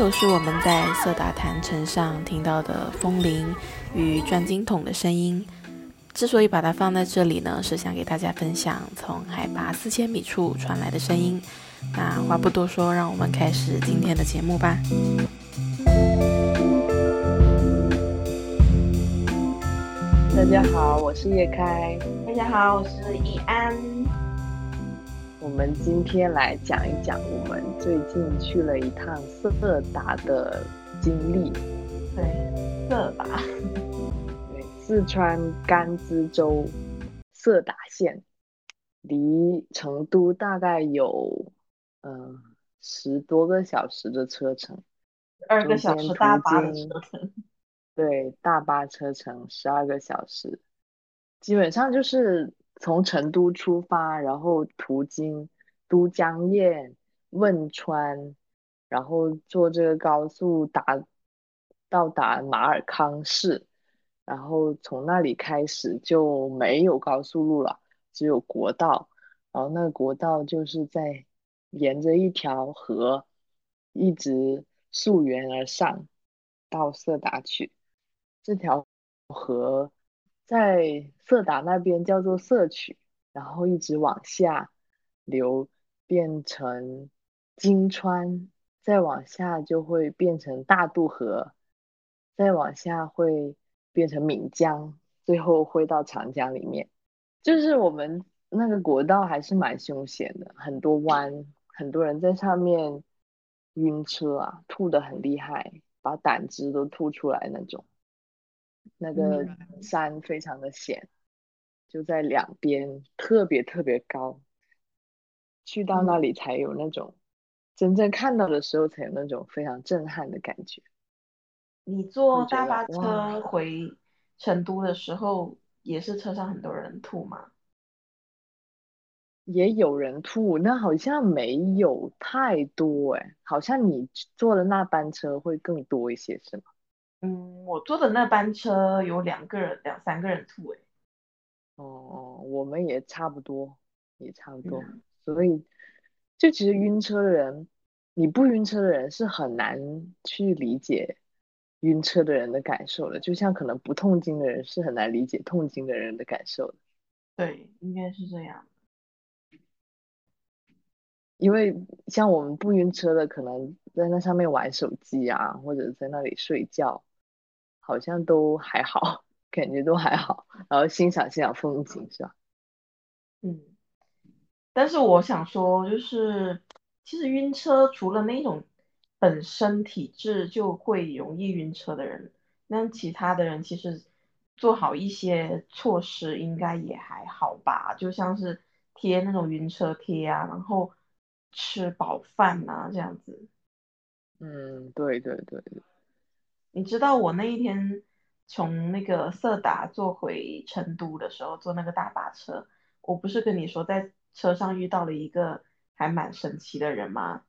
开头是我们在色达坛城上听到的风铃与转经筒的声音。之所以把它放在这里呢，是想给大家分享从海拔四千米处传来的声音。那话不多说，让我们开始今天的节目吧。大家好，我是叶开。大家好，我是易安。我们今天来讲一讲我们最近去了一趟色达的经历。对，色达。对，四川甘孜州色达县，离成都大概有嗯十多个小时的车程。二个小时大巴的车程。对，大巴车程十二个小时，基本上就是。从成都出发，然后途经都江堰、汶川，然后坐这个高速达到达马尔康市，然后从那里开始就没有高速路了，只有国道。然后那个国道就是在沿着一条河一直溯源而上，到色达去。这条河。在色达那边叫做色曲，然后一直往下流，变成金川，再往下就会变成大渡河，再往下会变成岷江，最后会到长江里面。就是我们那个国道还是蛮凶险的，很多弯，很多人在上面晕车啊，吐的很厉害，把胆汁都吐出来那种。那个山非常的险，就在两边，特别特别高。去到那里才有那种真正看到的时候，才有那种非常震撼的感觉。你坐大巴车回成都的时候，也是车上很多人吐吗？也有人吐，那好像没有太多哎，好像你坐的那班车会更多一些，是吗？嗯，我坐的那班车有两个人，两三个人吐诶。哦，我们也差不多，也差不多。所以，就其实晕车的人，你不晕车的人是很难去理解晕车的人的感受的。就像可能不痛经的人是很难理解痛经的人的感受的。对，应该是这样。因为像我们不晕车的，可能在那上面玩手机啊，或者在那里睡觉。好像都还好，感觉都还好，然后欣赏欣赏风景是吧？嗯，但是我想说，就是其实晕车除了那种本身体质就会容易晕车的人，那其他的人其实做好一些措施应该也还好吧，就像是贴那种晕车贴啊，然后吃饱饭啊这样子。嗯，对对对对。你知道我那一天从那个色达坐回成都的时候，坐那个大巴车，我不是跟你说在车上遇到了一个还蛮神奇的人吗？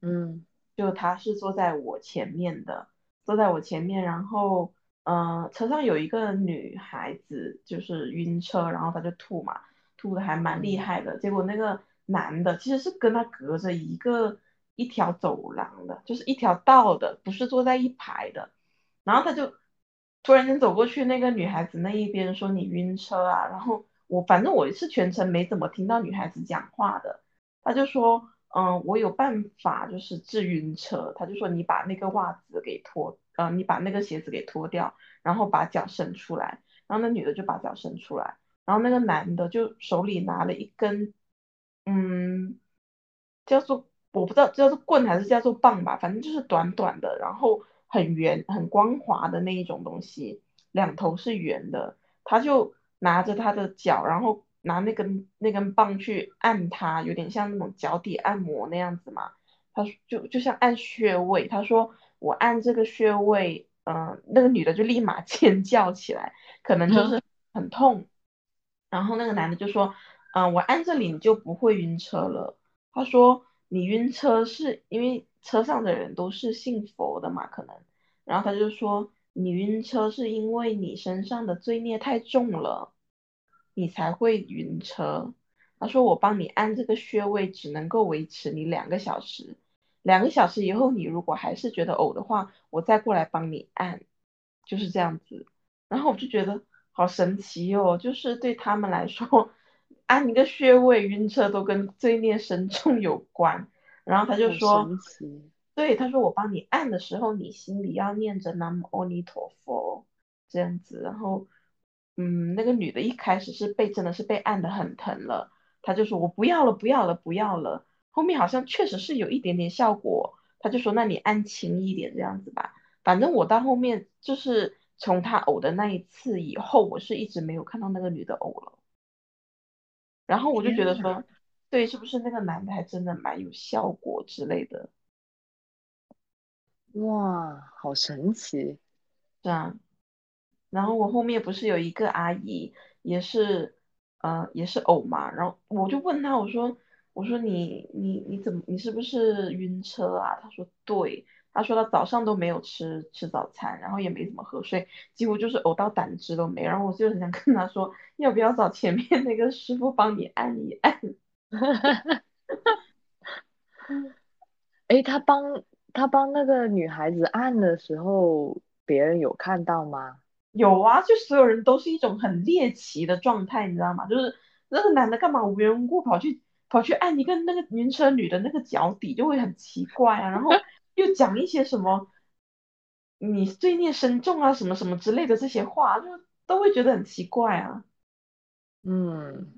嗯，就他是坐在我前面的，坐在我前面，然后嗯，车上有一个女孩子就是晕车，然后她就吐嘛，吐的还蛮厉害的。结果那个男的其实是跟他隔着一个一条走廊的，就是一条道的，不是坐在一排的。然后他就突然间走过去，那个女孩子那一边说你晕车啊，然后我反正我是全程没怎么听到女孩子讲话的，他就说，嗯，我有办法就是治晕车，他就说你把那个袜子给脱，呃，你把那个鞋子给脱掉，然后把脚伸出来，然后那女的就把脚伸出来，然后那个男的就手里拿了一根，嗯，叫做我不知道叫做棍还是叫做棒吧，反正就是短短的，然后。很圆、很光滑的那一种东西，两头是圆的。他就拿着他的脚，然后拿那根那根棒去按它，有点像那种脚底按摩那样子嘛。他就就像按穴位。他说我按这个穴位，嗯，那个女的就立马 尖叫起来，可能就是很痛。然后那个男的就说，嗯，我按这里你就不会晕车了。他说你晕车是因为。车上的人都是信佛的嘛，可能，然后他就说你晕车是因为你身上的罪孽太重了，你才会晕车。他说我帮你按这个穴位只能够维持你两个小时，两个小时以后你如果还是觉得呕的话，我再过来帮你按，就是这样子。然后我就觉得好神奇哦，就是对他们来说，按一个穴位晕车都跟罪孽深重有关。然后他就说，对，他说我帮你按的时候，你心里要念着南无阿弥陀佛这样子。然后，嗯，那个女的一开始是被真的是被按的很疼了，他就说我不要了，不要了，不要了。后面好像确实是有一点点效果，他就说那你按轻一点这样子吧。反正我到后面就是从他呕的那一次以后，我是一直没有看到那个女的呕了。然后我就觉得说。对，是不是那个男的还真的蛮有效果之类的？哇，好神奇！是啊，然后我后面不是有一个阿姨，也是，呃，也是偶嘛，然后我就问他，我说，我说你你你怎么，你是不是晕车啊？他说对，他说他早上都没有吃吃早餐，然后也没怎么喝水，几乎就是呕到胆汁都没。然后我就很想跟他说，要不要找前面那个师傅帮你按一按？哈哈哈，哎，他帮他帮那个女孩子按的时候，别人有看到吗？有啊，就所有人都是一种很猎奇的状态，你知道吗？就是那个男的干嘛无缘无故跑去跑去按一个那个晕车女的那个脚底，就会很奇怪啊。然后又讲一些什么你罪孽深重啊，什么什么之类的这些话，就都会觉得很奇怪啊。嗯。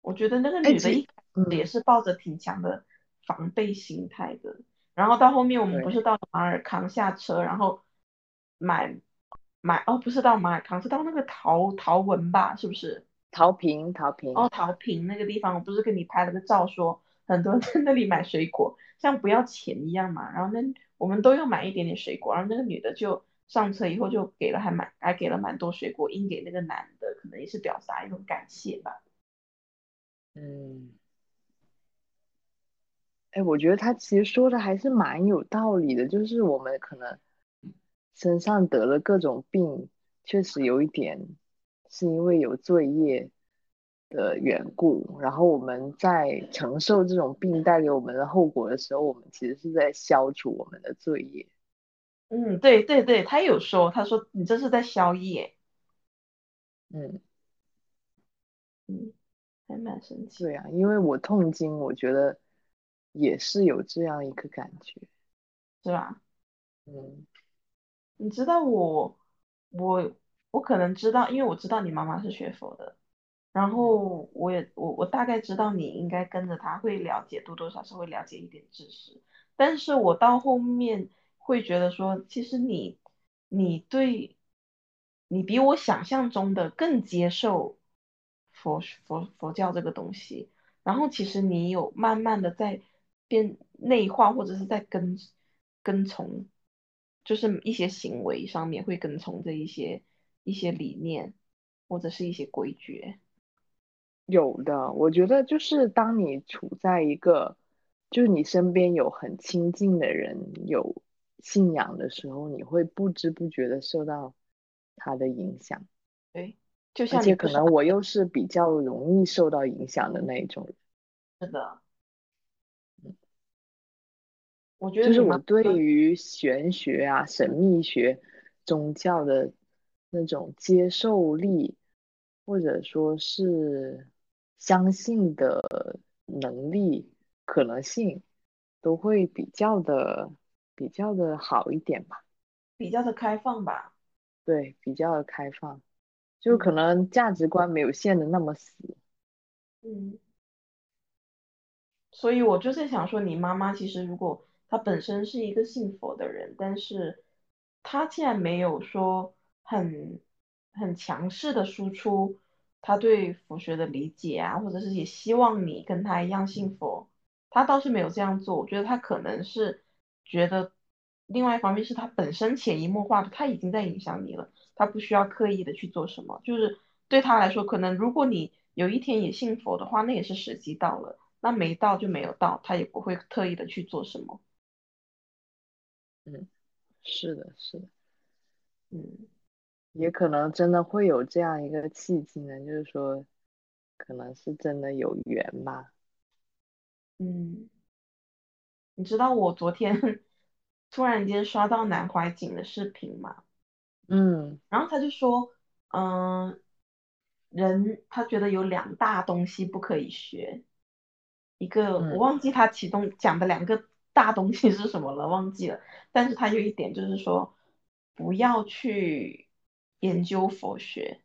我觉得那个女的一也是抱着挺强的防备心态的，然后到后面我们不是到马尔康下车，然后买买哦，不是到马尔康，是到那个陶陶文吧，是不是？陶平陶平哦，陶平那个地方，我不是跟你拍了个照，说很多 在那里买水果，像不要钱一样嘛。然后那我们都要买一点点水果，然后那个女的就上车以后就给了还蛮还给了蛮多水果，应给那个男的，可能也是表达一种感谢吧。嗯，哎，我觉得他其实说的还是蛮有道理的，就是我们可能身上得了各种病，确实有一点是因为有罪业的缘故，然后我们在承受这种病带给我们的后果的时候，我们其实是在消除我们的罪业。嗯，对对对，他有说，他说你这是在消业。嗯嗯。还蛮神奇。对啊，因为我痛经，我觉得也是有这样一个感觉，是吧？嗯，你知道我，我我可能知道，因为我知道你妈妈是学佛的，然后我也我我大概知道你应该跟着他会了解多多少少会了解一点知识，但是我到后面会觉得说，其实你你对，你比我想象中的更接受。佛佛佛教这个东西，然后其实你有慢慢的在变内化，或者是在跟跟从，就是一些行为上面会跟从这一些一些理念，或者是一些规矩。有的，我觉得就是当你处在一个，就是你身边有很亲近的人有信仰的时候，你会不知不觉的受到他的影响。对。而且可能我又是比较容易受到影响的那一种人。是的，嗯，我觉得就是我对于玄学啊、神秘学、宗教的那种接受力，或者说是相信的能力、可能性，都会比较的比较的好一点吧，比较的开放吧。对，比较的开放。就可能价值观没有限的那么死，嗯，所以我就在想说，你妈妈其实如果她本身是一个信佛的人，但是她既然没有说很很强势的输出她对佛学的理解啊，或者是也希望你跟他一样信佛，他倒是没有这样做。我觉得他可能是觉得，另外一方面是他本身潜移默化的，他已经在影响你了。他不需要刻意的去做什么，就是对他来说，可能如果你有一天也信佛的话，那也是时机到了，那没到就没有到，他也不会特意的去做什么。嗯，是的，是的，嗯，也可能真的会有这样一个契机呢，就是说，可能是真的有缘吧。嗯，你知道我昨天 突然间刷到南怀瑾的视频吗？嗯然后他就说，嗯、人他觉得有两大东西不可以学，一个嗯我忘记他其中讲的两个 大东西是什么了，忘记了。但是他有一点就是说，不要去研究佛学，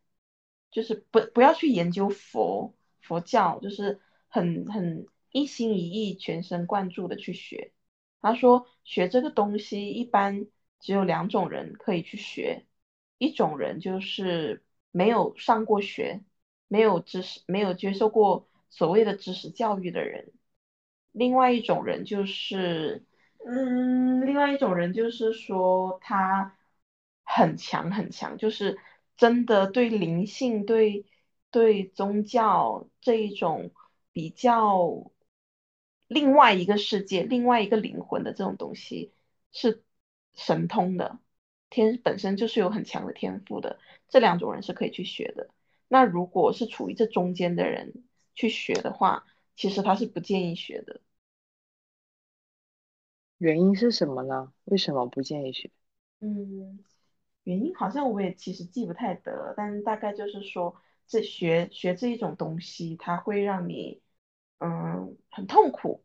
就是不不要去研究佛佛教，就是很很一心一意、全神贯注的去学。他说学这个东西一般只有两种人可以去学，一种人就是没有上过学，没有知识，没有接受过所谓的知识教育的人；另外一种人就是，嗯，另外一种人就是说他很强很强，就是真的对灵性、对对宗教这一种比较另外一个世界、另外一个灵魂的这种东西是神通的，天本身就是有很强的天赋的，这两种人是可以去学的。那如果是处于这中间的人去学的话，其实他是不建议学的。原因是什么呢？为什么不建议学？嗯，原因好像我也其实记不太得了，但大概就是说，这学学这一种东西，它会让你嗯很痛苦，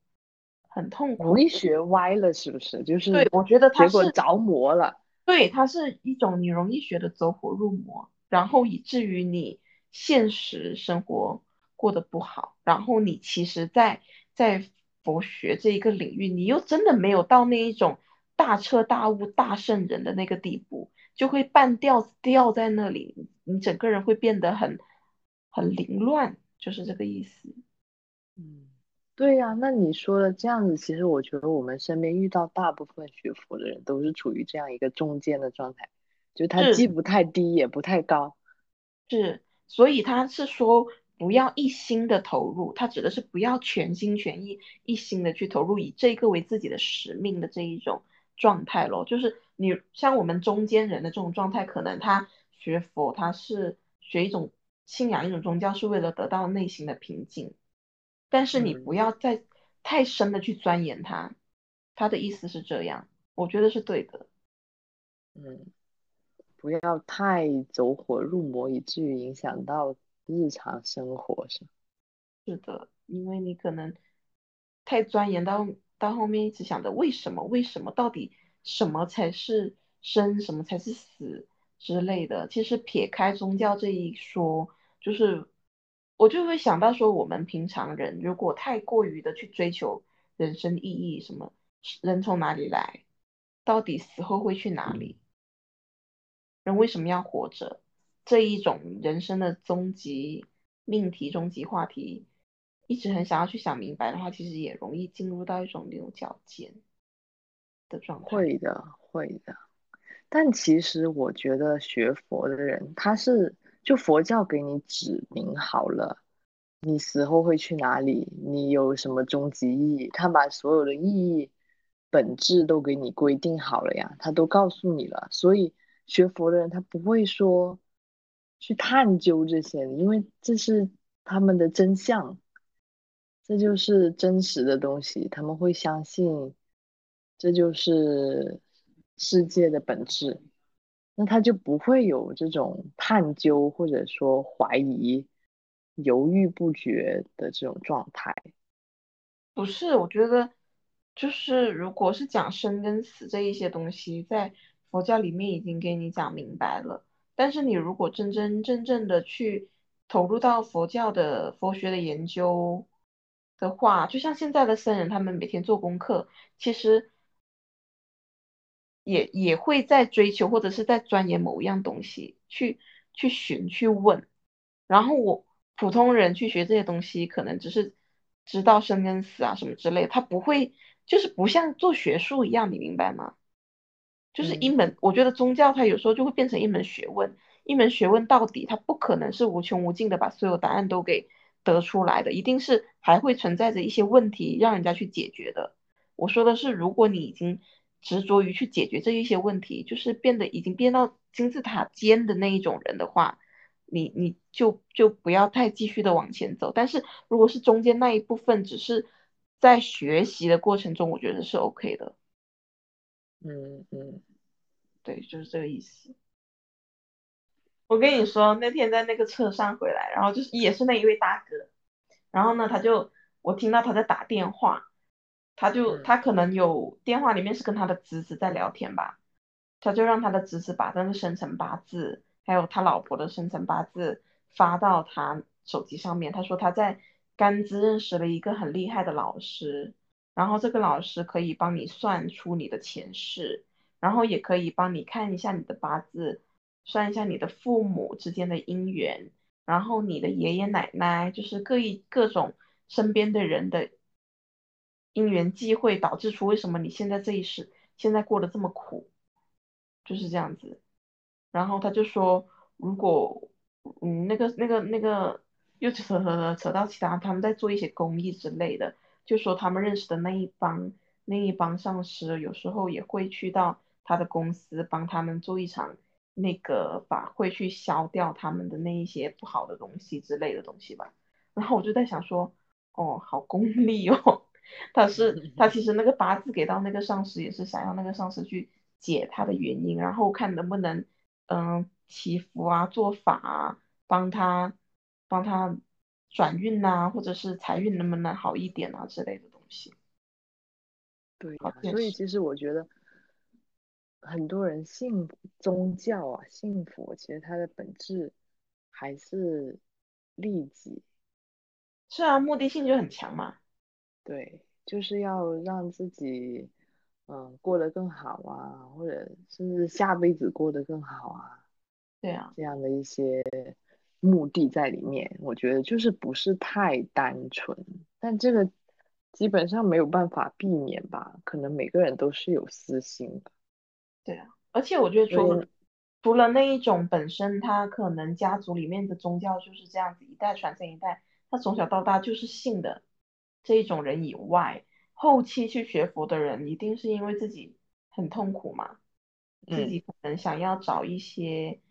很痛苦。容易学歪了，是不是？就是对，我觉得它是着魔了。对，它是一种你容易学的走火入魔，然后以至于你现实生活过得不好，然后你其实在，在佛学这一个领域，你又真的没有到那一种大彻大悟、大圣人的那个地步，就会半吊子吊在那里，你整个人会变得很很凌乱，就是这个意思。嗯，对呀，那你说的这样子，其实我觉得我们身边遇到大部分学佛的人都是处于这样一个中间的状态，就是他既不太低，也不太高。是，所以他是说不要一心的投入，他指的是不要全心全意、一心的去投入，以这个为自己的使命的这一种状态咯。就是你像我们中间人的这种状态，可能他学佛，他是学一种信仰一种宗教，是为了得到内心的平静，但是你嗯不要再太深的去钻研它。他的意思是这样，我觉得是对的。嗯，不要太走火入魔，以至于影响到日常生活，是？是的，因为你可能太钻研到到后面，一直想着为什么为什么到底什么才是生，什么才是死之类的。其实撇开宗教这一说，就是我就会想到说，我们平常人如果太过于的去追求人生意义，什么人从哪里来，到底死后会去哪里，人为什么要活着，这一种人生的终极命题、终极话题，一直很想要去想明白的话，其实也容易进入到一种牛角尖的状态。会的，会的。但其实我觉得学佛的人，他是就佛教给你指明好了，你死后会去哪里，你有什么终极意义，他把所有的意义、本质都给你规定好了呀，他都告诉你了。所以学佛的人他不会说去探究这些，因为这是他们的真相，这就是真实的东西，他们会相信这就是世界的本质，那他就不会有这种探究或者说怀疑、犹豫不决的这种状态。不是，我觉得就是如果是讲生跟死这一些东西，在佛教里面已经给你讲明白了。但是你如果真真正正的去投入到佛教的佛学的研究的话，就像现在的僧人，他们每天做功课，其实也也会在追求或者是在钻研某一样东西，去去寻去问。然后我普通人去学这些东西，可能只是知道生跟死啊什么之类的，他不会就是不像做学术一样，你明白吗？就是一嗯门，我觉得宗教它有时候就会变成一门学问，一门学问到底它不可能是无穷无尽的把所有答案都给得出来的，一定是还会存在着一些问题让人家去解决的。我说的是，如果你已经执着于去解决这一些问题，就是变得已经变到金字塔尖的那一种人的话，你你就就不要太继续的往前走。但是如果是中间那一部分，只是在学习的过程中，我觉得是 OK 的。嗯嗯，对，就是这个意思。我跟你说，那天在那个车上回来，然后就是也是那一位大哥，然后呢，他就我听到他在打电话，他就嗯他可能有电话里面是跟他的侄子在聊天吧，他就让他的侄子把那个生辰八字，还有他老婆的生辰八字发到他手机上面。他说他在甘孜认识了一个很厉害的老师，然后这个老师可以帮你算出你的前世，然后也可以帮你看一下你的八字，算一下你的父母之间的姻缘，然后你的爷爷奶奶，就是各一各种身边的人的因缘际会，导致出为什么你现在这一世现在过得这么苦，就是这样子。然后他就说，如果嗯那个那个那个又扯扯扯到其他，他们在做一些公益之类的，就说他们认识的那一帮那一帮上司，有时候也会去到他的公司帮他们做一场那个法会，去消掉他们的那一些不好的东西之类的东西吧。然后我就在想说，哦，好功利哦。他是他其实那个八字给到那个上司，也是想要那个上司去解他的原因，然后看能不能嗯祈福啊、做法啊，帮他帮他转运呐，或者是财运能不能好一点啊之类的东西。对所以其实我觉得很多人信宗教啊，信佛，其实它的本质还是利己，是啊，目的性就很强嘛。对，就是要让自己嗯过得更好啊，或者甚至下辈子过得更好啊，对啊，这样的一些目的在里面，我觉得就是不是太单纯，但这个基本上没有办法避免吧，可能每个人都是有私心的，对啊，而且我觉得除了除了那一种本身他可能家族里面的宗教就是这样子一代传承一代，他从小到大就是信的这一种人以外，后期去学佛的人一定是因为自己很痛苦嘛，自嗯己可能想要找一些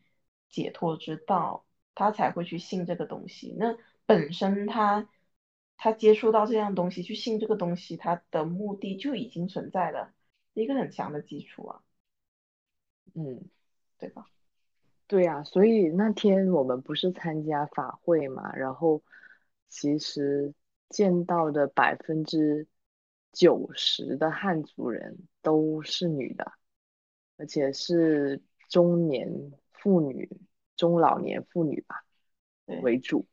解脱之道，他才会去信这个东西。那本身他他接触到这样东西，去信这个东西，他的目的就已经存在了一个很强的基础啊，嗯。对吧？对呀，所以那天我们不是参加法会嘛，然后其实见到的百分之九十的汉族人都是女的，而且是中年妇女、中老年妇女吧，为主，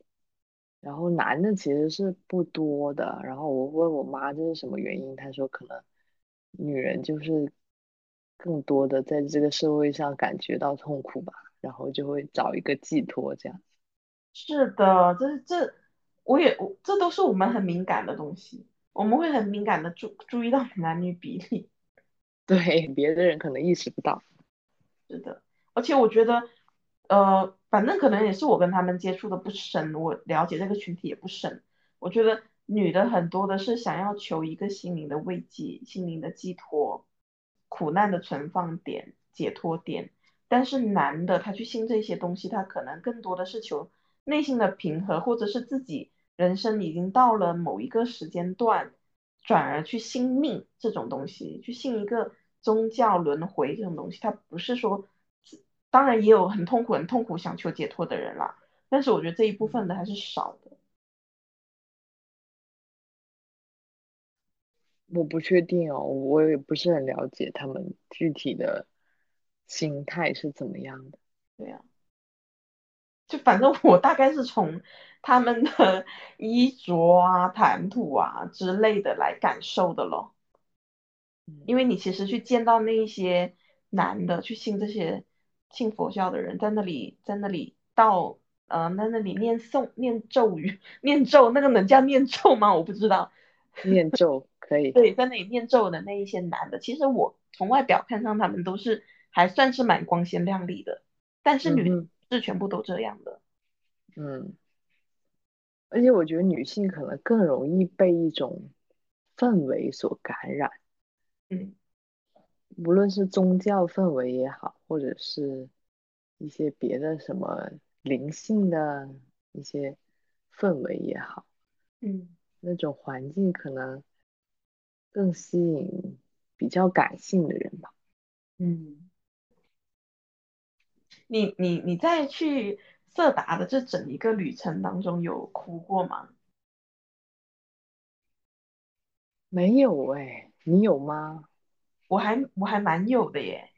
然后男的其实是不多的。然后我问我妈这是什么原因，她说可能女人就是更多的在这个社会上感觉到痛苦吧，然后就会找一个寄托这样。是的，这这我也我这都是我们很敏感的东西，我们会很敏感的注注意到男女比例。对，别的人可能意识不到。是的，而且我觉得，呃，反正可能也是我跟他们接触的不深，我了解这个群体也不深。我觉得女的很多的是想要求一个心灵的慰藉、心灵的寄托、苦难的存放点、解脱点。但是男的他去信这些东西，他可能更多的是求内心的平和，或者是自己人生已经到了某一个时间段，转而去信命这种东西，去信一个宗教轮回这种东西，他不是说，当然也有很痛苦、很痛苦想求解脱的人啦，但是我觉得这一部分的还是少的。我不确定哦，我也不是很了解他们具体的心态是怎么样的。对呀、就反正我大概是从他们的 衣着啊、谈吐啊之类的来感受的咯。因为你其实去见到那一些男的去信这些信佛教的人，在那里在那里到呃在那里念诵念咒语 念咒，那个能叫念咒吗？我不知道。念咒可以，对，在那里念咒的那一些男的，其实我从外表看上他们都是还算是蛮光鲜亮丽的，但是女嗯是全部都这样的。嗯，而且我觉得女性可能更容易被一种氛围所感染，嗯，无论是宗教氛围也好，或者是一些别的什么灵性的一些氛围也好，嗯，那种环境可能更吸引比较感性的人吧。嗯，你你你在去色达的这整一个旅程当中有哭过吗？没有哎，你有吗？我还我还蛮有的耶，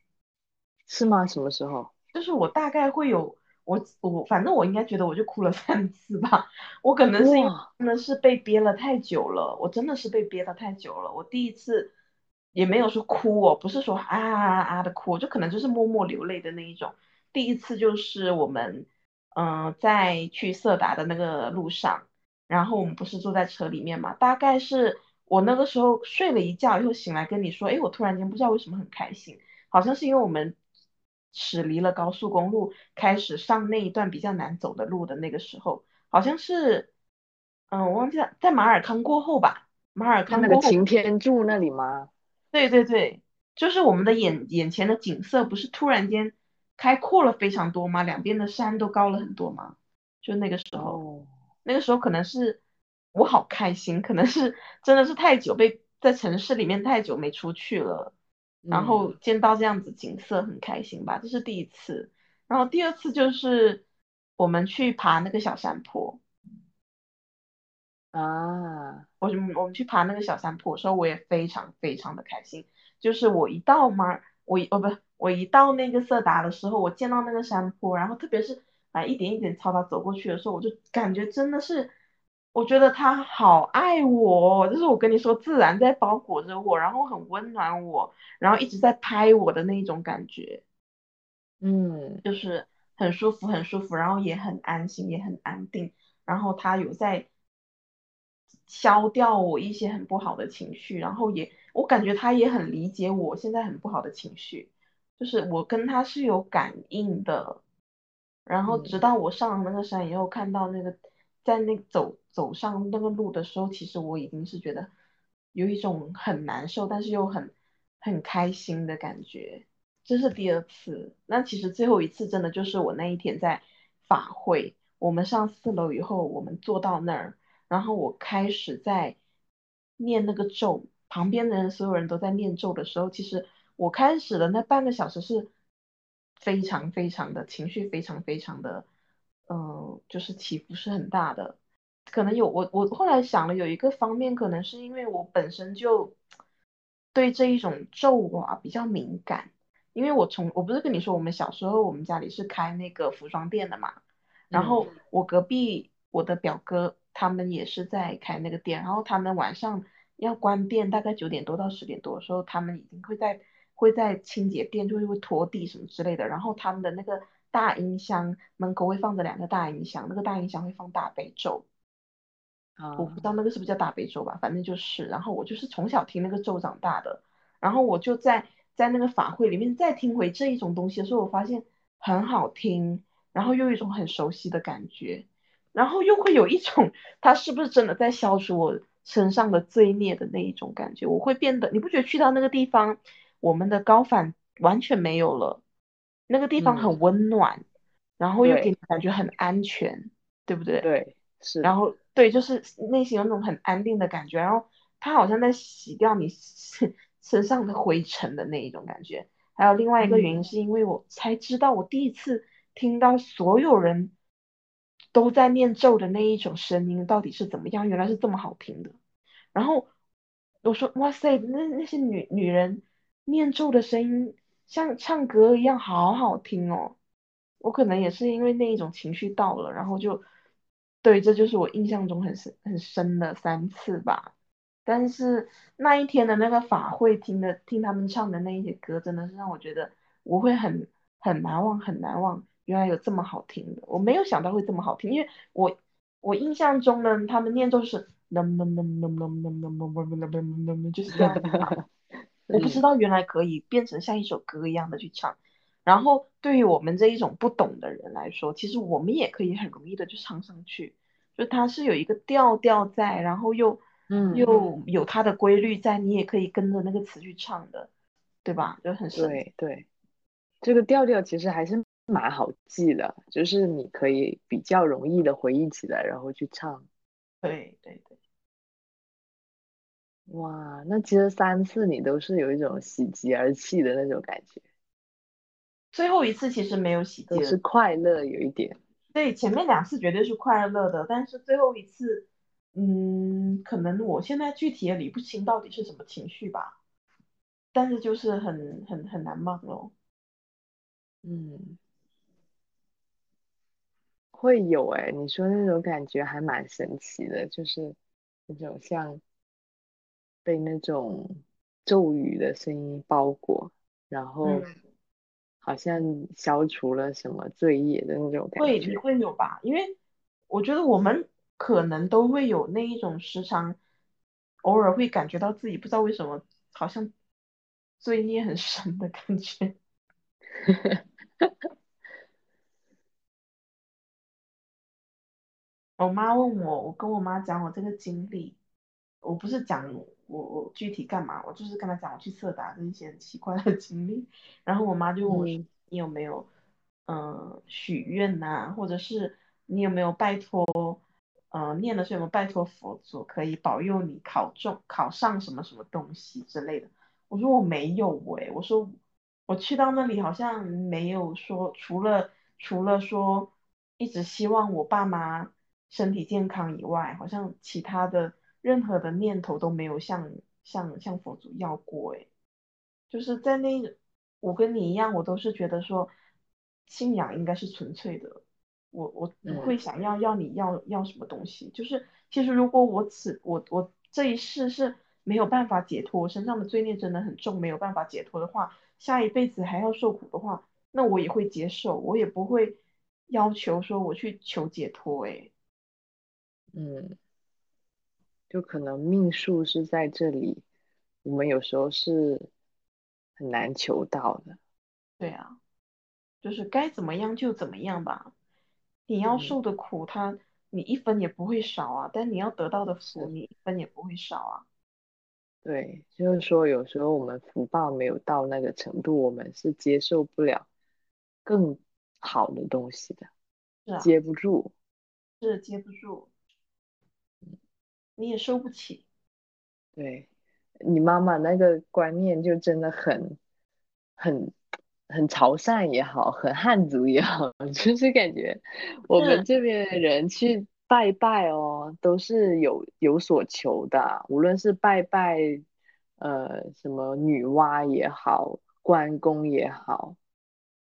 是吗？什么时候？就是我大概会有我我反正我应该觉得我就哭了三次吧，我可能是真的是被憋了太久了，我真的是被憋了太久了。我第一次也没有说哭哦，不是说啊啊啊的哭，就可能就是默默流泪的那一种。第一次就是我们嗯、呃在去色达的那个路上，然后我们不是坐在车里面嘛，大概是我那个时候睡了一觉以后醒来跟你说，哎，我突然间不知道为什么很开心，好像是因为我们驶离了高速公路，开始上那一段比较难走的路的那个时候，好像是，嗯，我忘记了，在马尔康过后吧，马尔康那个擎天柱那里吗？对对对，就是我们的眼眼前的景色不是突然间开阔了非常多吗？两边的山都高了很多吗？就那个时候。哦，那个时候可能是我好开心，可能是真的是太久被在城市里面太久没出去了，然后嗯见到这样子景色很开心吧，这是第一次。然后第二次就是我们去爬那个小山坡，啊，我我们去爬那个小山坡的时候，我也非常非常的开心。就是我一到嘛，我一哦不，我一到那个色达的时候，我见到那个山坡，然后特别是啊一点一点朝它走过去的时候，我就感觉真的是，我觉得他好爱我哦，就是我跟你说，自然在包裹着我，然后很温暖我，然后一直在拍我的那一种感觉。嗯。就是很舒服，很舒服，然后也很安心，也很安定，然后他有在消掉我一些很不好的情绪，然后也我感觉他也很理解我现在很不好的情绪，就是我跟他是有感应的，然后直嗯。到我上了那个山以后，看到那个在那走走上那个路的时候，其实我已经是觉得有一种很难受，但是又很很开心的感觉。这是第二次，那其实最后一次真的就是我那一天在法会，我们上四楼以后，我们坐到那儿，然后我开始在念那个咒，旁边的人所有人都在念咒的时候，其实我开始的那半个小时是非常非常的情绪，非常非常的，嗯、就是起伏是很大的。可能有我我后来想了，有一个方面可能是因为我本身就对这一种咒啊比较敏感。因为我从我不是跟你说，我们小时候我们家里是开那个服装店的嘛，然后嗯我隔壁我的表哥他们也是在开那个店，然后他们晚上要关店，大概九点多到十点多的时候，他们已经会在会在清洁店，就是会拖地什么之类的，然后他们的那个大音箱门口会放着两个大音箱，那个大音箱会放大悲咒，我不知道啊，那个是不是叫大悲咒吧，反正就是，然后我就是从小听那个咒长大的，然后我就在在那个法会里面再听回这一种东西的时候，我发现很好听，然后又有一种很熟悉的感觉，然后又会有一种 它是不是真的在消除我身上的罪孽的那一种感觉，我会变得，你不觉得去到那个地方，我们的高反完全没有了，那个地方很嗯，温暖，然后又给你感觉很安全，对不对？对是然后对，就是内心有那种很安定的感觉，然后它好像在洗掉你身身上的灰尘的那一种感觉。还有另外一个原因嗯是因为我才知道，我第一次听到所有人都在念咒的那一种声音到底是怎么样，原来是这么好听的。然后我说哇塞，那那些女女人念咒的声音像唱歌一样，好好听哦。我可能也是因为那一种情绪到了，然后就，对，这就是我印象中很深很深的三次吧。但是那一天的那个法会听的听他们唱的那一些歌，真的是让我觉得我会很很难忘，很难忘。原来有这么好听的，我没有想到会这么好听，因为我我印象中呢，他们念咒是 就是这样子。我不知嗯道原来可以变成像一首歌一样的去唱。然后对于我们这一种不懂的人来说，其实我们也可以很容易的就唱上去，就它是有一个调调在，然后又嗯又有它的规律在，你也可以跟着那个词去唱的，对吧？就很神奇。对对，这个调调其实还是蛮好记的，就是你可以比较容易的回忆起来，然后去唱。对对对。哇，那其实三次你都是有一种喜极而泣的那种感觉，最后一次其实没有喜极都是而，快乐有一点。对，前面两次绝对是快乐的，但是最后一次，嗯，可能我现在具体也理不清到底是什么情绪吧，但是就是很很很难忘咯。嗯，会有哎，你说那种感觉还蛮神奇的，就是那种像被那种咒语的声音包裹，然后嗯，好像消除了什么罪业的那种感觉会，你。会有吧？因为我觉得我们可能都会有那一种时常，偶尔会感觉到自己不知道为什么好像罪孽很深的感觉。我妈问我，我跟我妈讲我这个经历，我不是讲我我具体干嘛，我就是跟他讲我去色达的一些很奇怪的经历，然后我妈就问我，嗯你有没有嗯、呃许愿呐、或者是你有没有拜托呃念的时候有没有拜托佛祖可以保佑你考中考上什么什么东西之类的？我说我没有诶、我说我去到那里好像没有说，除了除了说一直希望我爸妈身体健康以外，好像其他的任何的念头都没有向向向佛祖要过诶。就是在那个，我跟你一样，我都是觉得说信仰应该是纯粹的，我我不会嗯想要要你要要什么东西。就是其实如果我此我我这一世是没有办法解脱，我身上的罪孽真的很重，没有办法解脱的话，下一辈子还要受苦的话，那我也会接受，我也不会要求说我去求解脱。诶，嗯，就可能命数是在这里，我们有时候是很难求到的。对啊，就是该怎么样就怎么样吧。你要嗯，受的苦，它你一分也不会少啊，但你要得到的福，你一分也不会少啊。对，就是说有时候我们福报没有到那个程度，我们是接受不了更好的东西的，是啊，接不住。是接不住，你也收不起。对，你妈妈那个观念就真的很、很、很潮汕也好，很汉族也好，就是感觉我们是，这边的人去拜拜哦，都是有有所求的，无论是拜拜，呃，什么女娲也好，关公也好，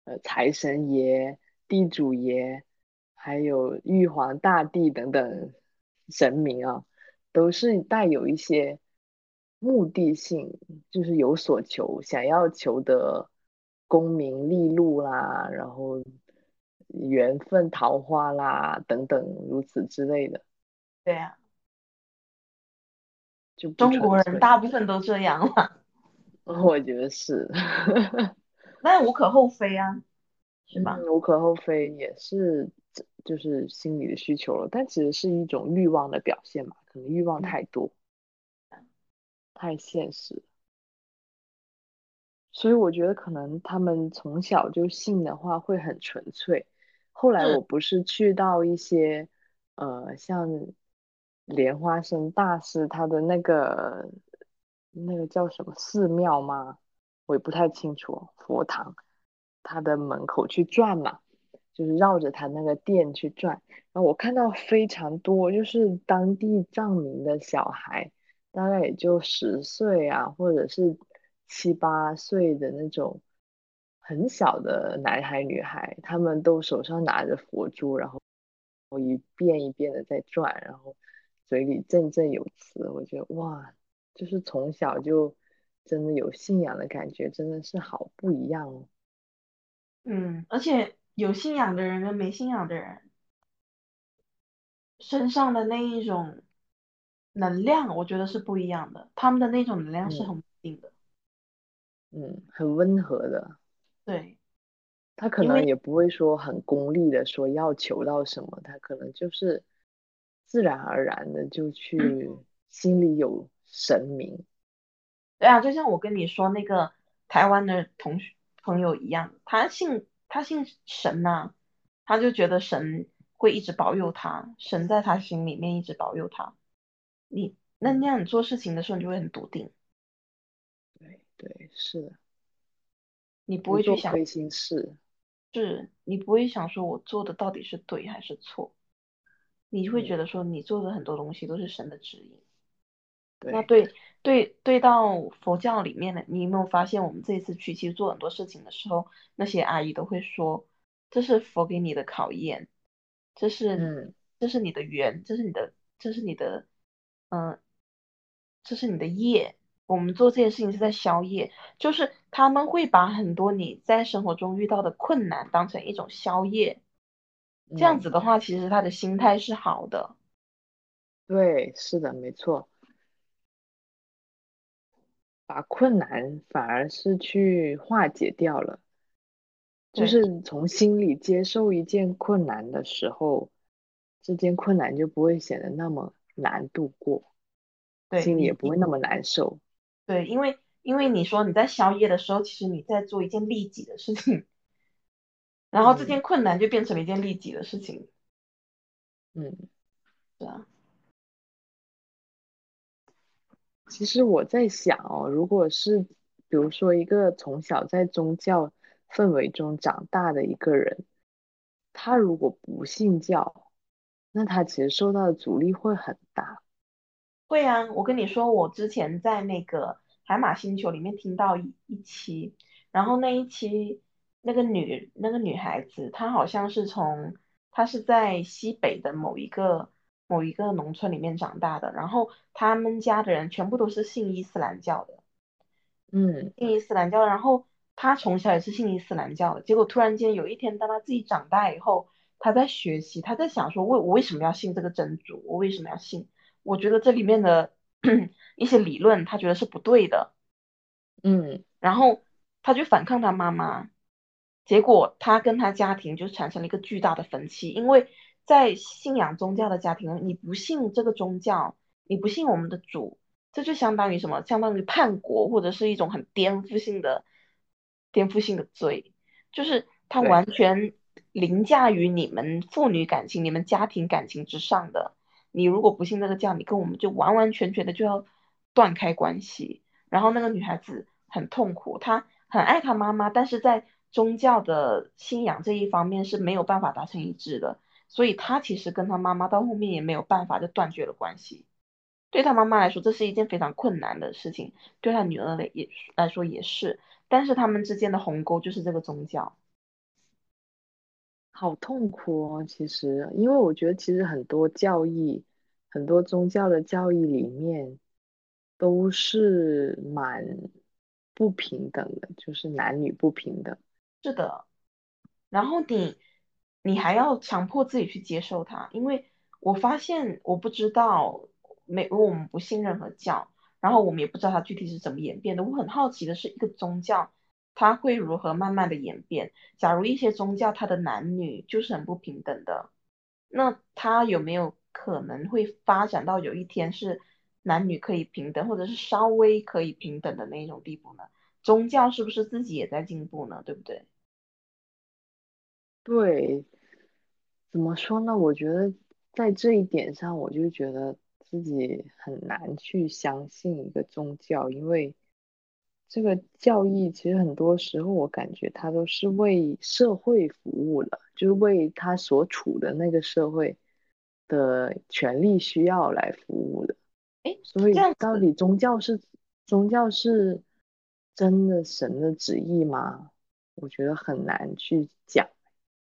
呃，财神爷、地主爷，还有玉皇大帝等等神明啊。都是带有一些目的性，就是有所求，想要求得功名利禄啦，然后缘分、桃花啦等等如此之类的，对啊，就中国人。大部分都这样了，我觉得是，那无可厚非啊，是嗯，吧？无可厚非，也是这就是心理的需求了，但其实是一种欲望的表现嘛，可能欲望嗯，太多，太现实。所以我觉得可能他们从小就信的话会很纯粹。后来我，不是去到一些呃像莲花生大师他的那个那个叫什么寺庙吗？我也不太清楚哦佛堂，他的门口去转嘛，就是绕着他那个店去转。然后我看到非常多就是当地藏民的小孩。大概也就十岁啊，或者是七八岁的那种很小的男孩女孩，他们都手上拿着佛珠，然后我一遍一遍的在转，然后嘴里振振有词。我觉得哇，就是从小就真的有信仰的感觉，真的是好不一样哦。嗯，而且有信仰的人跟没信仰的人身上的那一种能量，我觉得是不一样的，他们的那种能量是很嗯稳定的。嗯，很温和的。对，他可能也不会说很功利的说要求到什么，他可能就是自然而然的就去 心里有神明。对啊，就像我跟你说那个台湾的同学朋友一样，他信他信神呐、他就觉得神会一直保佑他，神在他心里面一直保佑他。你那那样你做事情的时候，你就会很笃定，对对是的，你不不会去想，做亏心事。是你不会想说我做的到底是对还是错，你会觉嗯，得说你做的很多东西都是神的指引。那对，对对对到佛教里面的，你有没有发现我们这一次去其实做很多事情的时候，那些阿姨都会说，这是佛给你的考验，这是嗯这是你的缘，这是你的这是你的嗯、这是你的业。我们做这件事情是在消业，就是他们会把很多你在生活中遇到的困难当成一种消业，这样嗯，子的话，其实他的心态是好的。对，是的，没错。把困难反而是去化解掉了，就是从心里接受一件困难的时候，这件困难就不会显得那么难度过，对，心里也不会那么难受。对，因为因为你说你在宵夜的时候，其实你在做一件利己的事情，然后这嗯。件困难就变成了一件利己的事情，嗯，对啊，其实我在想哦，如果是比如说一个从小在宗教氛围中长大的一个人，他如果不信教，那他其实受到的阻力会很大。会啊，我跟你说，我之前在那个海马星球里面听到一一期，然后那一期那个女那个女孩子，她好像是从她是在西北的某一个某一个农村里面长大的，然后他们家的人全部都是信伊斯兰教的。嗯信伊斯兰教，然后他从小也是信伊斯兰教的，结果突然间有一天，当他自己长大以后，他在学习，他在想说，为我为什么要信这个真主？我为什么要信？我觉得这里面的 一些理论，他觉得是不对的，嗯然后他就反抗他妈妈，结果他跟他家庭就产生了一个巨大的分歧，因为在信仰宗教的家庭，你不信这个宗教，你不信我们的主，这就相当于什么？相当于叛国或者是一种很颠覆性的颠覆性的罪，就是它完全凌驾于你们父女感情、你们家庭感情之上的。你如果不信这个教，你跟我们就完完全全的就要断开关系。然后那个女孩子很痛苦，她很爱她妈妈，但是在宗教的信仰这一方面是没有办法达成一致的，所以他其实跟他妈妈到后面也没有办法就断绝了关系。对他妈妈来说，这是一件非常困难的事情，对他女儿来也来说也是，但是他们之间的鸿沟就是这个宗教。好痛苦哦，其实，因为我觉得其实很多教义，很多宗教的教义里面都是蛮不平等的，就是男女不平等。是的，然后你你还要强迫自己去接受它，因为我发现我不知道，没我们不信任何教，然后我们也不知道它具体是怎么演变的。我很好奇的是，一个宗教它会如何慢慢的演变？假如一些宗教它的男女就是很不平等的，那它有没有可能会发展到有一天是男女可以平等，或者是稍微可以平等的那种地步呢？宗教是不是自己也在进步呢？对不对？对，怎么说呢？我觉得在这一点上，我就觉得自己很难去相信一个宗教，因为这个教义其实很多时候我感觉它都是为社会服务的，就是为他所处的那个社会的权利需要来服务的。哎，所以到底宗教是宗教是真的神的旨意吗？我觉得很难去讲。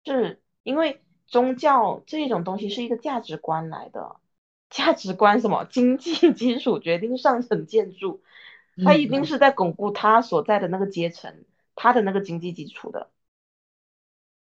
是因为宗教这种东西是一个价值观来的，价值观什么？经济 基础决定上层建筑，它一定嗯是在巩固他所在的那个阶层，他的那个经济基础的。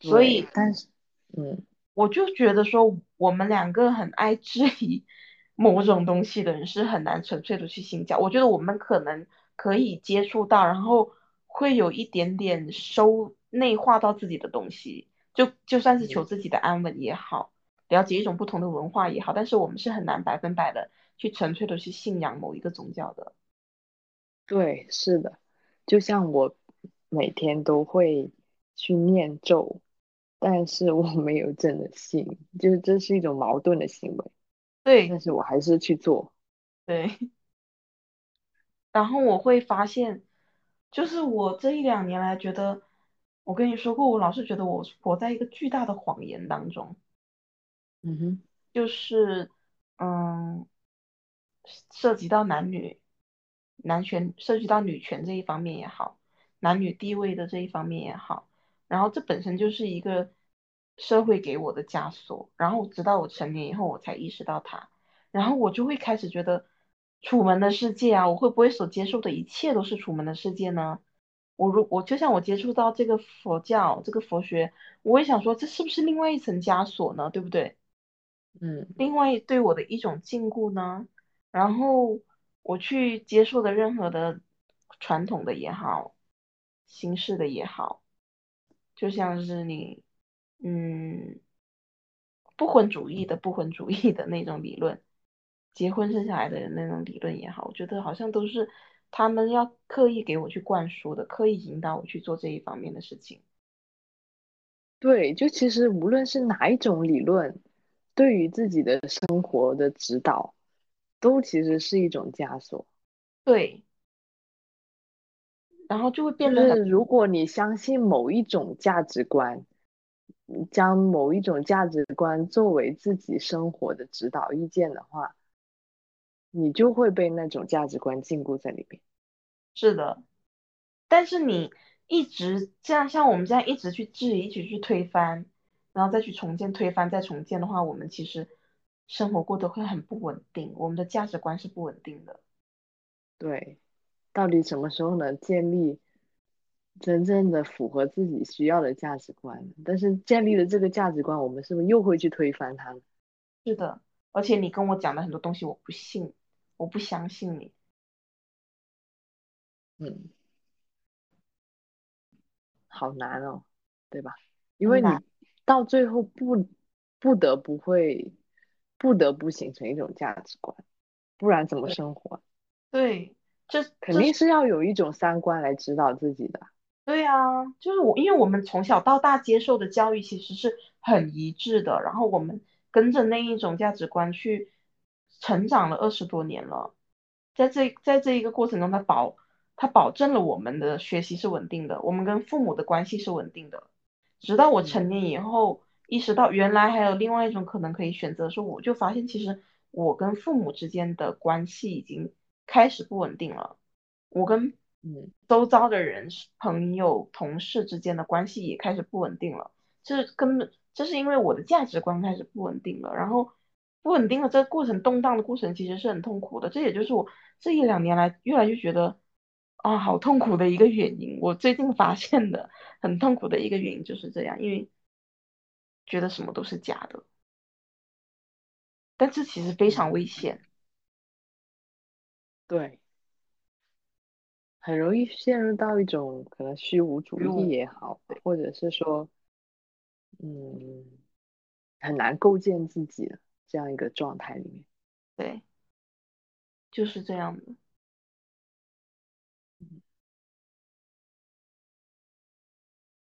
所对，以但是，嗯，我就觉得说，我们两个很爱质疑某种东西的人是很难纯粹的去信教。我觉得我们可能可以接触到，然后会有一点点收内化到自己的东西，就就算是求嗯自己的安稳也好，了解一种不同的文化也好，但是我们是很难百分百的去纯粹的去信仰某一个宗教的。对，是的，就像我每天都会去念咒，但是我没有真的信，就是这是一种矛盾的行为，对，但是我还是去做。对。然后我会发现，就是我这一两年来觉得，我跟你说过，我老是觉得我活在一个巨大的谎言当中。嗯哼，就是嗯，涉及到男女男权，涉及到女权这一方面也好，男女地位的这一方面也好，然后这本身就是一个社会给我的枷锁，然后直到我成年以后，我才意识到它，然后我就会开始觉得。楚门的世界啊，我会不会所接受的一切都是楚门的世界呢？我如我就像我接触到这个佛教这个佛学，我也想说这是不是另外一层枷锁呢？对不对？嗯，另外对我的一种禁锢呢？然后我去接受的任何的传统的也好，形式的也好，就像是你嗯不婚主义的不婚主义的那种理论。结婚生下来的人那种理论也好，我觉得好像都是他们要刻意给我去灌输的，刻意引导我去做这一方面的事情。对，就其实无论是哪一种理论，对于自己的生活的指导，都其实是一种枷锁。对，然后就会变得，如果你相信某一种价值观，将某一种价值观作为自己生活的指导意见的话。你就会被那种价值观禁锢在里面。是的，但是你一直这样，像我们这样一直去质疑、一直去推翻，然后再去重建、推翻、再重建的话，我们其实生活过得会很不稳定，我们的价值观是不稳定的。对，到底什么时候能建立真正的符合自己需要的价值观？但是建立了这个价值观，我们是不是又会去推翻它？是的，而且你跟我讲的很多东西，我不信。我不相信你，嗯，好难哦，对吧？因为你到最后不不得不会不得不形成一种价值观，不然怎么生活？对，这肯定是要有一种三观来指导自己的。对啊，就是我，因为我们从小到大接受的教育其实是很一致的，然后我们跟着那一种价值观去成长了二十多年了。在这在这一个过程中，他保他保证了我们的学习是稳定的，我们跟父母的关系是稳定的。直到我成年以后，意识到原来还有另外一种可能可以选择，说我就发现其实我跟父母之间的关系已经开始不稳定了，我跟嗯周遭的人、朋友、同事之间的关系也开始不稳定了。这根本这是因为我的价值观开始不稳定了，然后不稳定的这个过程，动荡的过程其实是很痛苦的。这也就是我。这一两年来，越来越觉得啊，好痛苦的一个原因。我最近发现的很痛苦的一个原因就是这样，因为觉得什么都是假的，但这其实非常危险。对，很容易陷入到一种可能虚无主义也好，或者是说，嗯，很难构建自己的这样一个状态里面。对。就是这样的，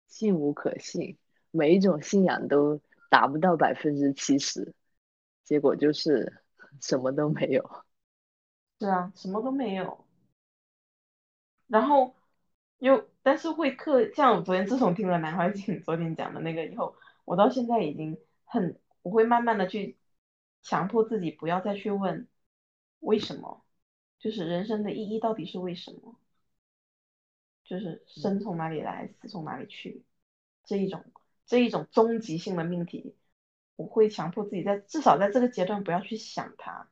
信无可信，每一种信仰都达不到百分之七十，结果就是 什么都没有。是啊，什么都没有。然后又，但是会刻，像我昨天自从听了南怀瑾昨天讲的那个以后，我到现在已经很，我会慢慢的去强迫自己不要再去问为什么。就是人生的意义到底是为什么？就是生从哪里来，死从哪里去，这一种这一种终极性的命题，我会强迫自己在至少在这个阶段不要去想它。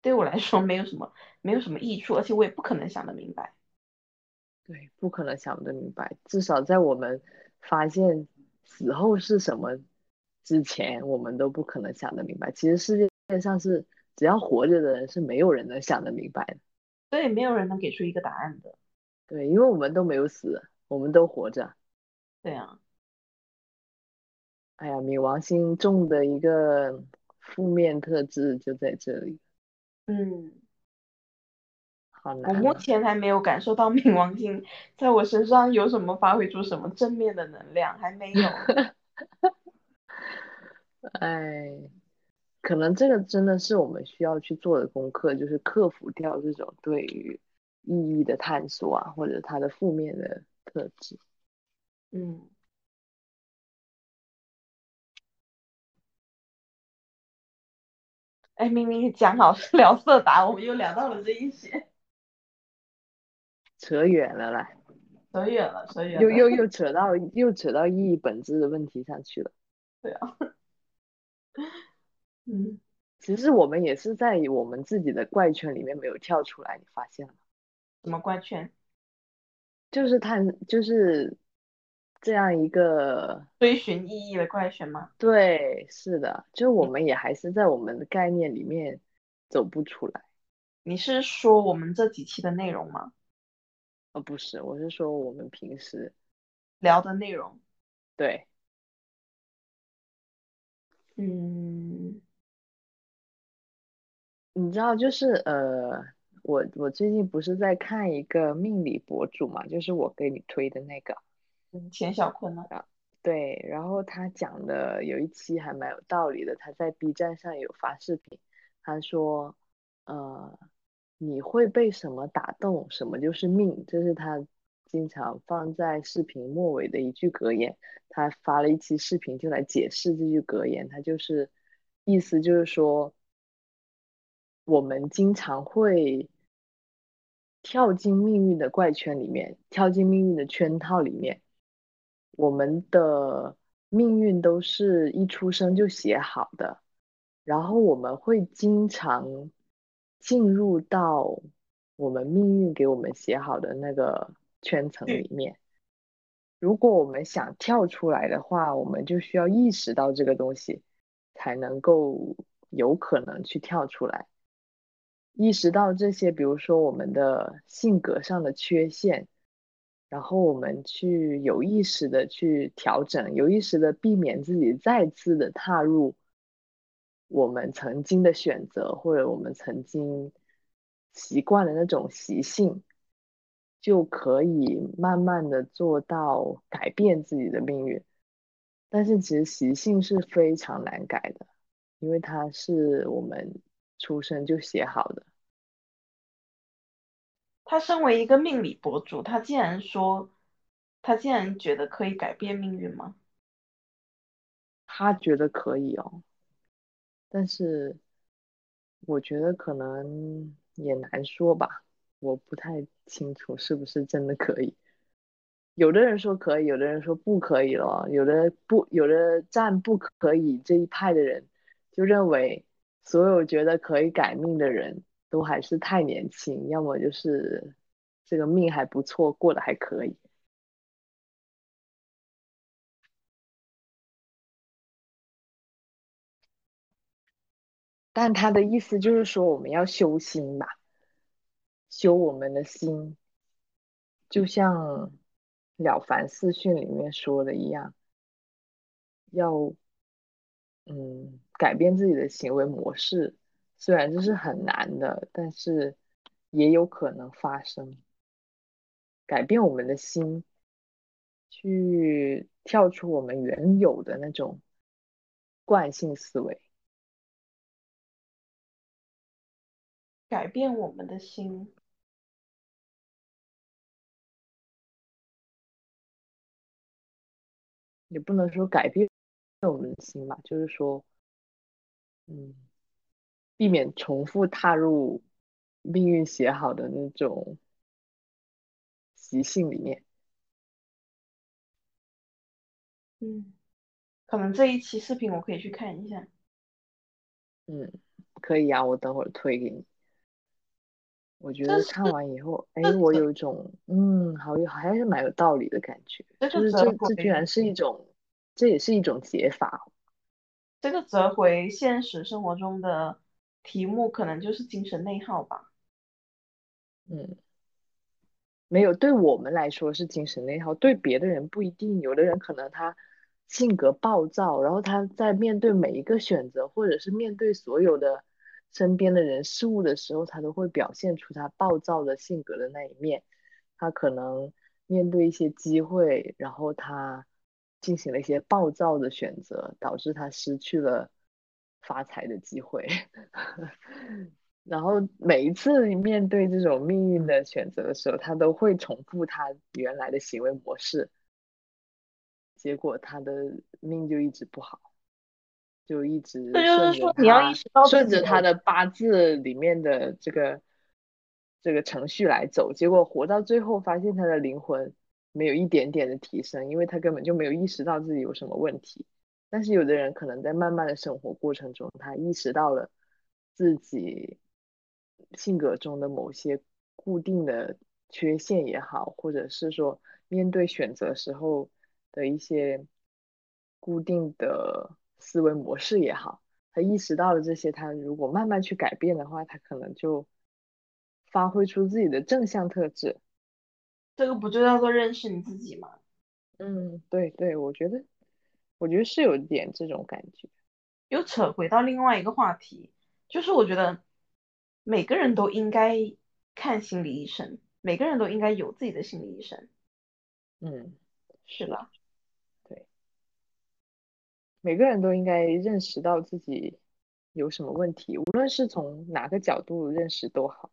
对我来说没有什么没有什么益处，而且我也不可能想得明白。对，不可能想得明白。至少在我们发现死后是什么之前，我们都不可能想得明白。其实世界上是。只要活着的人是没有人能想得明白的，对，没有人能给出一个答案的。对，因为我们都没有死，我们都活着。对啊。哎呀，冥王星重的一个负面特质就在这里。嗯。好难。我目前还没有感受到冥王星在我身上有什么发挥出什么正面的能量，还没有。哎。可能这个真的是我们需要去做的功课，就是克服掉这种对于意义的探索啊，或者它的负面的特质。嗯，哎，明明讲好是聊色达，我们又聊到了这一些，扯远了啦，扯远了，扯远了。又又又扯到又扯到意义本质的问题上去了。对啊，嗯，其实我们也是在我们自己的怪圈里面没有跳出来，你发现了吗？什么怪圈？就是探，就是这样一个，追寻意义的怪圈吗？对，是的，就我们也还是在我们的概念里面走不出来。你是说我们这几期的内容吗？呃，不是，我是说我们平时聊的内容。对，嗯，你知道，就是呃，我我最近不是在看一个命理博主嘛，就是我给你推的那个，嗯钱小坤呢？对，然后他讲的有一期还蛮有道理的，他在 B 站上有发视频，他说，呃，你会被什么打动，什么就是命，这是他经常放在视频末尾的一句格言。他发了一期视频就来解释这句格言，他就是意思就是说，我们经常会跳进命运的怪圈里面，跳进命运的圈套里面。我们的命运都是一出生就写好的，然后我们会经常进入到我们命运给我们写好的那个圈层里面。如果我们想跳出来的话，我们就需要意识到这个东西，才能够有可能去跳出来。意识到这些，比如说我们的性格上的缺陷。然后我们去有意识的去调整，有意识的避免自己再次的踏入我们曾经的选择，或者我们曾经习惯的那种习性，就可以慢慢的做到改变自己的命运。但是其实习性是非常难改的，因为它是我们出生就写好的。他身为一个命理博主，他竟然说，他竟然觉得可以改变命运吗？他觉得可以哦，但是我觉得可能也难说吧，我不太清楚是不是真的可以。有的人说可以，有的人说不可以了，有的不，有的站不可以这一派的人就认为，所有觉得可以改命的人。都还是太年轻，要么就是这个命还不错，过得还可以。但他的意思就是说，我们要修心吧，修我们的心，就像《了凡四训》里面说的一样，要嗯改变自己的行为模式。虽然这是很难的，但是也有可能发生。改变我们的心，去跳出我们原有的那种惯性思维。改变我们的心，也不能说改变我们的心吧，就是说，嗯。避免重复踏入命运写好的那种习性里面。嗯，可能这一期视频我可以去看一下。嗯，可以啊，我等会儿推给你。我觉得看完以后，哎，我有一种，嗯，好有，还是蛮有道理的感觉。就是这，这居然是一种，这也是一种解法。这个折回现实生活中的。题目可能就是精神内耗吧，嗯，没有，对我们来说是精神内耗，对别的人不一定。有的人可能他性格暴躁，然后他在面对每一个选择，或者是面对所有的身边的人事物的时候，他都会表现出他暴躁的性格的那一面。他可能面对一些机会，然后他进行了一些暴躁的选择，导致他失去了。发财的机会。然后每一次面对这种命运的选择的时候，他都会重复他原来的行为模式，结果他的命就一直不好，就一直这就是说你要意识到顺着他的八字里面的这个这个程序来走，结果活到最后发现他的灵魂没有一点点的提升，因为他根本就没有意识到自己有什么问题。但是有的人可能在慢慢的生活过程中，他意识到了自己。性格中的某些固定的缺陷也好，或者是说面对选择时候的一些固定的思维模式也好，他意识到了这些，他如果慢慢去改变的话，他可能就发挥出自己的正向特质。这个不就叫做认识你自己吗？嗯，对对，我觉得，我觉得是有点这种感觉。又扯回到另外一个话题，就是我觉得。每个人都应该看心理医生，每个人都应该有自己的心理医生。嗯，是吧？对，每个人都应该认识到自己有什么问题，无论是从哪个角度认识都好。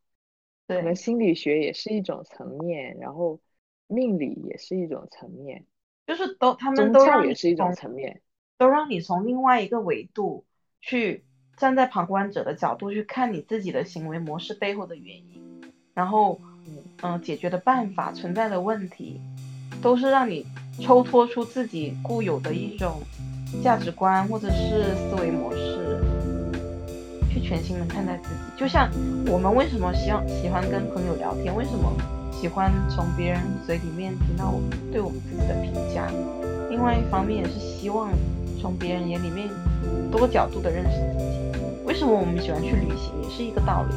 对，可能心理学也是一种层面，然后命理也是一种层面，就是都他们都也是一种层面，都让你从另外一个维度去。站在旁观者的角度去看你自己的行为模式背后的原因，然后，嗯，解决的办法存在的问题，都是让你抽脱出自己固有的一种价值观或者是思维模式，去全新的看待自己。就像我们为什么希望喜欢跟朋友聊天，为什么喜欢从别人嘴里面听到我们对我们自己的评价，另外一方面也是希望从别人眼里面多角度的认识自己。为什么我们喜欢去旅行，也是一个道理。